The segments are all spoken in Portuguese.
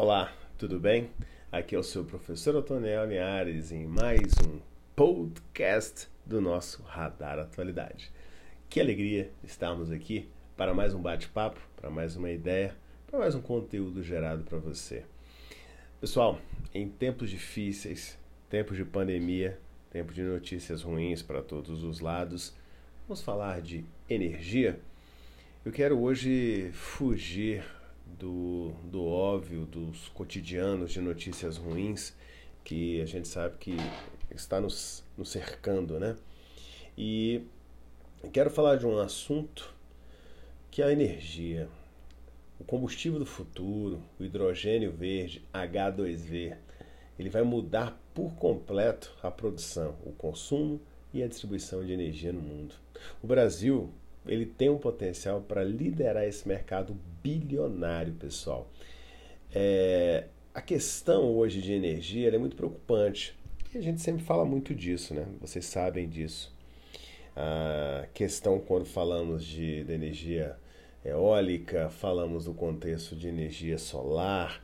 Olá, tudo bem? Aqui é o seu professor Otoniel Linhares em mais um podcast do nosso Radar Atualidade. Que alegria estarmos aqui para mais um bate-papo, para mais uma ideia, para mais um conteúdo gerado para você. Pessoal, em tempos difíceis, tempos de pandemia, tempos de notícias ruins para todos os lados, vamos falar de energia. Eu quero hoje fugir do, do óbvio, dos cotidianos de notícias ruins que a gente sabe que está nos, nos cercando, né? E quero falar de um assunto que é a energia. O combustível do futuro, o hidrogênio verde, H2V, ele vai mudar por completo a produção, o consumo e a distribuição de energia no mundo. O Brasil ele tem um potencial para liderar esse mercado bilionário, pessoal. É, a questão hoje de energia é muito preocupante. E a gente sempre fala muito disso, né? Vocês sabem disso. A questão quando falamos de, de energia eólica, falamos do contexto de energia solar,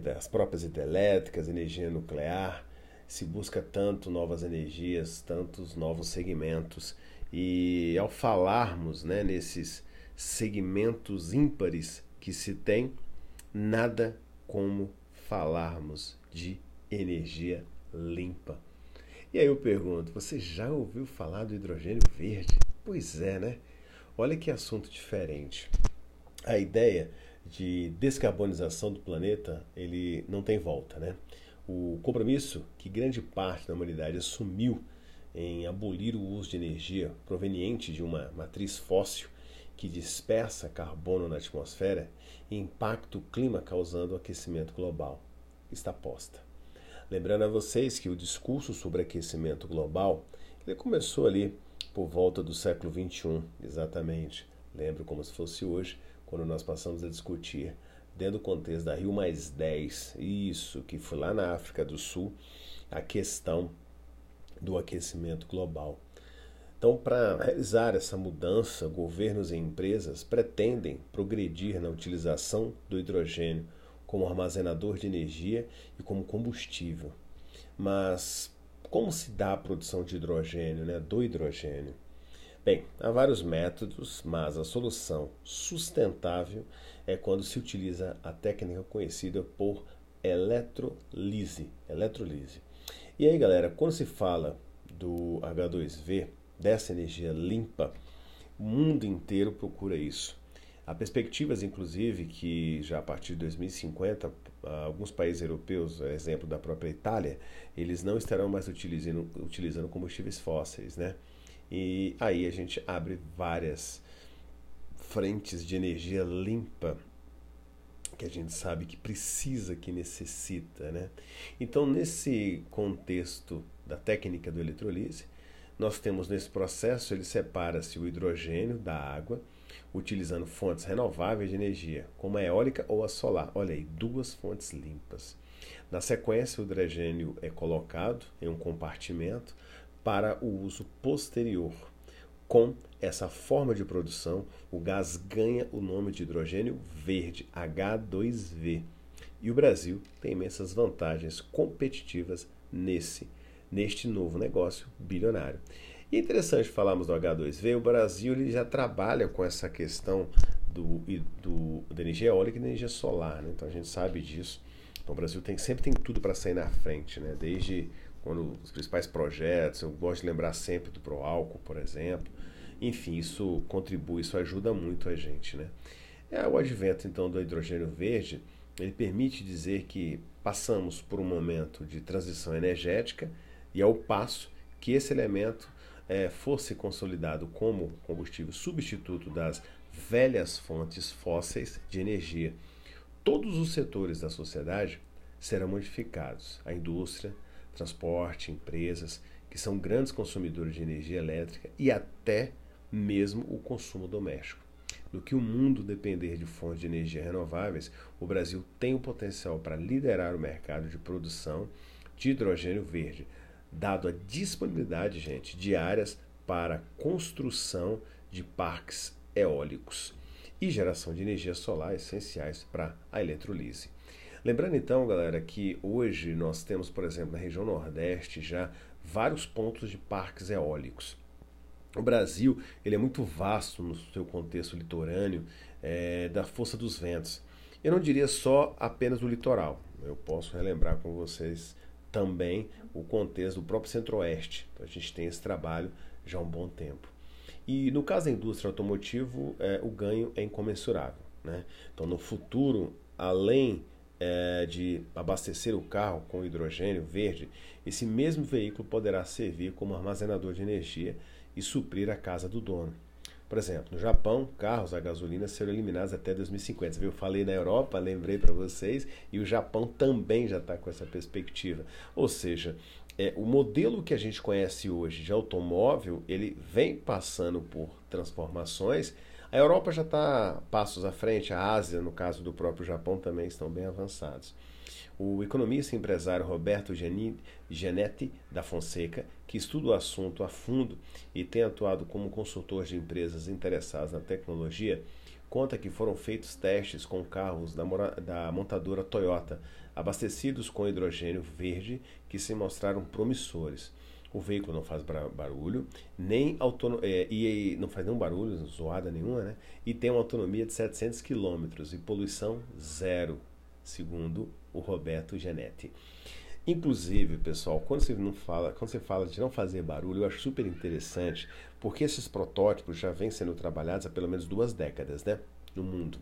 das próprias hidrelétricas, energia nuclear, se busca tanto novas energias, tantos novos segmentos. E ao falarmos né, nesses segmentos ímpares que se tem, nada como falarmos de energia limpa. E aí eu pergunto, você já ouviu falar do hidrogênio verde? Pois é, né? Olha que assunto diferente. A ideia de descarbonização do planeta, ele não tem volta, né? O compromisso que grande parte da humanidade assumiu em abolir o uso de energia proveniente de uma matriz fóssil que dispersa carbono na atmosfera e impacta o clima causando o aquecimento global. Está posta. Lembrando a vocês que o discurso sobre aquecimento global ele começou ali por volta do século XXI, exatamente. Lembro como se fosse hoje, quando nós passamos a discutir, dentro do contexto da Rio Mais 10, isso, que foi lá na África do Sul, a questão do aquecimento global. Então, para realizar essa mudança, governos e empresas pretendem progredir na utilização do hidrogênio como armazenador de energia e como combustível. Mas como se dá a produção de hidrogênio, né, do hidrogênio? Bem, há vários métodos, mas a solução sustentável é quando se utiliza a técnica conhecida por eletrolise. eletrolise. E aí, galera, quando se fala do H2V, dessa energia limpa, o mundo inteiro procura isso. Há perspectivas, inclusive, que já a partir de 2050, alguns países europeus, exemplo da própria Itália, eles não estarão mais utilizando, utilizando combustíveis fósseis, né? E aí a gente abre várias frentes de energia limpa que a gente sabe que precisa, que necessita. Né? Então, nesse contexto da técnica do eletrolise, nós temos nesse processo, ele separa-se o hidrogênio da água, utilizando fontes renováveis de energia, como a eólica ou a solar. Olha aí, duas fontes limpas. Na sequência, o hidrogênio é colocado em um compartimento para o uso posterior com essa forma de produção, o gás ganha o nome de hidrogênio verde, H2V. E o Brasil tem imensas vantagens competitivas nesse neste novo negócio bilionário. E é interessante falarmos do H2V, o Brasil ele já trabalha com essa questão do, do, da energia eólica e da energia solar, né? então a gente sabe disso. Então o Brasil tem, sempre tem tudo para sair na frente, né? desde quando os principais projetos, eu gosto de lembrar sempre do Proálcool, por exemplo. Enfim, isso contribui, isso ajuda muito a gente, né? É o advento então do hidrogênio verde, ele permite dizer que passamos por um momento de transição energética e ao passo que esse elemento é, fosse consolidado como combustível substituto das velhas fontes fósseis de energia, todos os setores da sociedade serão modificados. A indústria, transporte, empresas que são grandes consumidores de energia elétrica e até mesmo o consumo doméstico. Do que o mundo depender de fontes de energia renováveis, o Brasil tem o potencial para liderar o mercado de produção de hidrogênio verde, dado a disponibilidade, gente, de áreas para construção de parques eólicos e geração de energia solar essenciais para a eletrolise. Lembrando então, galera, que hoje nós temos, por exemplo, na região Nordeste já vários pontos de parques eólicos. O Brasil ele é muito vasto no seu contexto litorâneo é, da força dos ventos. Eu não diria só apenas o litoral. Eu posso relembrar com vocês também o contexto do próprio Centro-Oeste. A gente tem esse trabalho já há um bom tempo. E no caso da indústria automotiva, é, o ganho é incomensurável. Né? Então, no futuro, além é, de abastecer o carro com hidrogênio verde, esse mesmo veículo poderá servir como armazenador de energia e suprir a casa do dono. Por exemplo, no Japão, carros a gasolina serão eliminados até 2050. Eu falei na Europa, lembrei para vocês, e o Japão também já está com essa perspectiva. Ou seja, é, o modelo que a gente conhece hoje de automóvel, ele vem passando por transformações. A Europa já está passos à frente, a Ásia, no caso do próprio Japão, também estão bem avançados. O economista e empresário Roberto Genetti da Fonseca, que estuda o assunto a fundo e tem atuado como consultor de empresas interessadas na tecnologia, conta que foram feitos testes com carros da, da montadora Toyota, abastecidos com hidrogênio verde, que se mostraram promissores. O veículo não faz barulho, nem autono é, e não faz nenhum barulho, zoada nenhuma, né? E tem uma autonomia de 700 km e poluição zero, segundo o Roberto Genetti. Inclusive, pessoal, quando você não fala, quando você fala de não fazer barulho, eu acho super interessante, porque esses protótipos já vêm sendo trabalhados há pelo menos duas décadas, né, no mundo.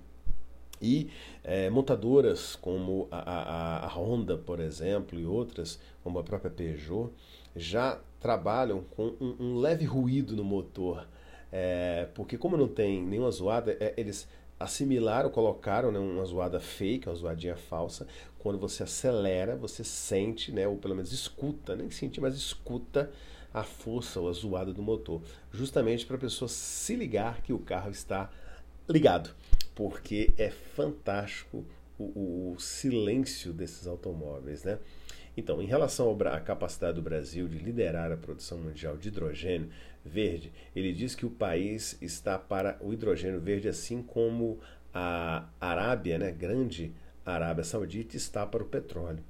E é, montadoras como a, a, a, Honda, por exemplo, e outras, como a própria Peugeot, já trabalham com um, um leve ruído no motor. É, porque como não tem nenhuma zoada, é, eles assimilaram, colocaram né, uma zoada fake, uma zoadinha falsa. Quando você acelera, você sente, né, ou pelo menos escuta, nem sente, mas escuta a força ou a zoada do motor, justamente para a pessoa se ligar que o carro está ligado, porque é fantástico o, o silêncio desses automóveis, né? Então, em relação à capacidade do Brasil de liderar a produção mundial de hidrogênio verde, ele diz que o país está para o hidrogênio verde, assim como a Arábia, né, grande Arábia Saudita, está para o petróleo.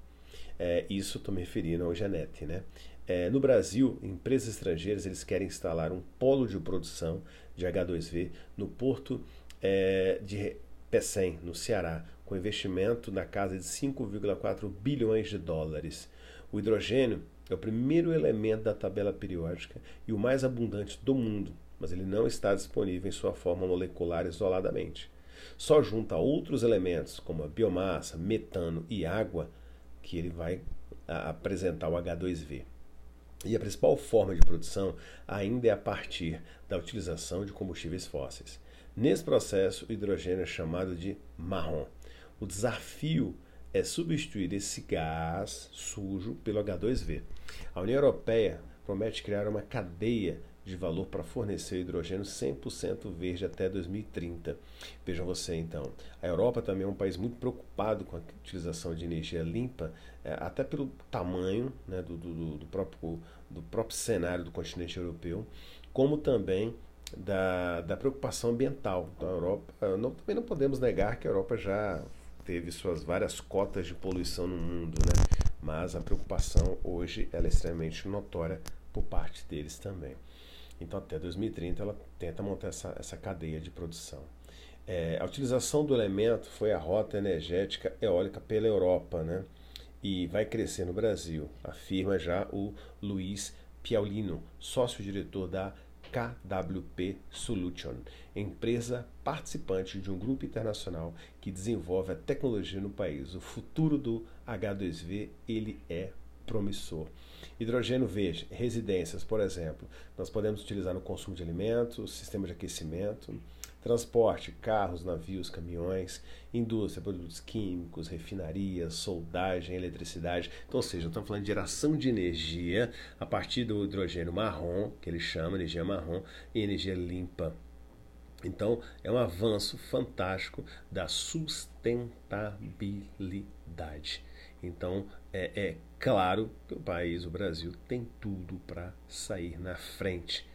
É, isso estou me referindo ao Genete. Né? É, no Brasil, empresas estrangeiras eles querem instalar um polo de produção de H2V no porto é, de Pecém, no Ceará, com investimento na casa de 5,4 bilhões de dólares. O hidrogênio é o primeiro elemento da tabela periódica e o mais abundante do mundo, mas ele não está disponível em sua forma molecular isoladamente. Só junta outros elementos, como a biomassa, metano e água, que ele vai apresentar o H2V. E a principal forma de produção ainda é a partir da utilização de combustíveis fósseis. Nesse processo, o hidrogênio é chamado de marrom. O desafio é substituir esse gás sujo pelo H2V. A União Europeia promete criar uma cadeia de valor para fornecer hidrogênio 100% verde até 2030. Vejam você então, a Europa também é um país muito preocupado com a utilização de energia limpa, é, até pelo tamanho né, do, do, do, próprio, do próprio cenário do continente europeu, como também da, da preocupação ambiental. Então, a Europa, não, também não podemos negar que a Europa já teve suas várias cotas de poluição no mundo, né? mas a preocupação hoje ela é extremamente notória por parte deles também. Então, até 2030, ela tenta montar essa, essa cadeia de produção. É, a utilização do elemento foi a rota energética eólica pela Europa, né? E vai crescer no Brasil, afirma já o Luiz Piaulino, sócio-diretor da KWP Solution, empresa participante de um grupo internacional que desenvolve a tecnologia no país. O futuro do H2V ele é promissor. Hidrogênio verde, residências, por exemplo, nós podemos utilizar no consumo de alimentos, sistema de aquecimento, transporte, carros, navios, caminhões, indústria, produtos químicos, refinarias, soldagem, eletricidade. Então, ou seja, estamos falando de geração de energia a partir do hidrogênio marrom, que ele chama energia marrom, e energia limpa. Então, é um avanço fantástico da sustentabilidade. Então, é, é claro que o país, o Brasil, tem tudo para sair na frente.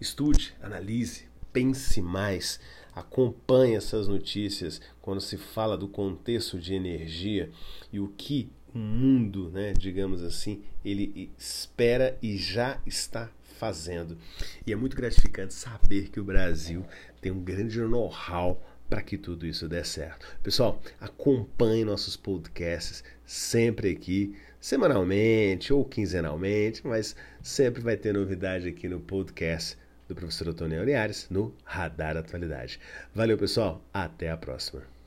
Estude, analise, pense mais, acompanhe essas notícias quando se fala do contexto de energia e o que o mundo, né, digamos assim, ele espera e já está fazendo. E é muito gratificante saber que o Brasil tem um grande know-how para que tudo isso dê certo. Pessoal, acompanhe nossos podcasts sempre aqui, semanalmente ou quinzenalmente, mas sempre vai ter novidade aqui no podcast do professor Antônio Linhares no Radar Atualidade. Valeu, pessoal. Até a próxima.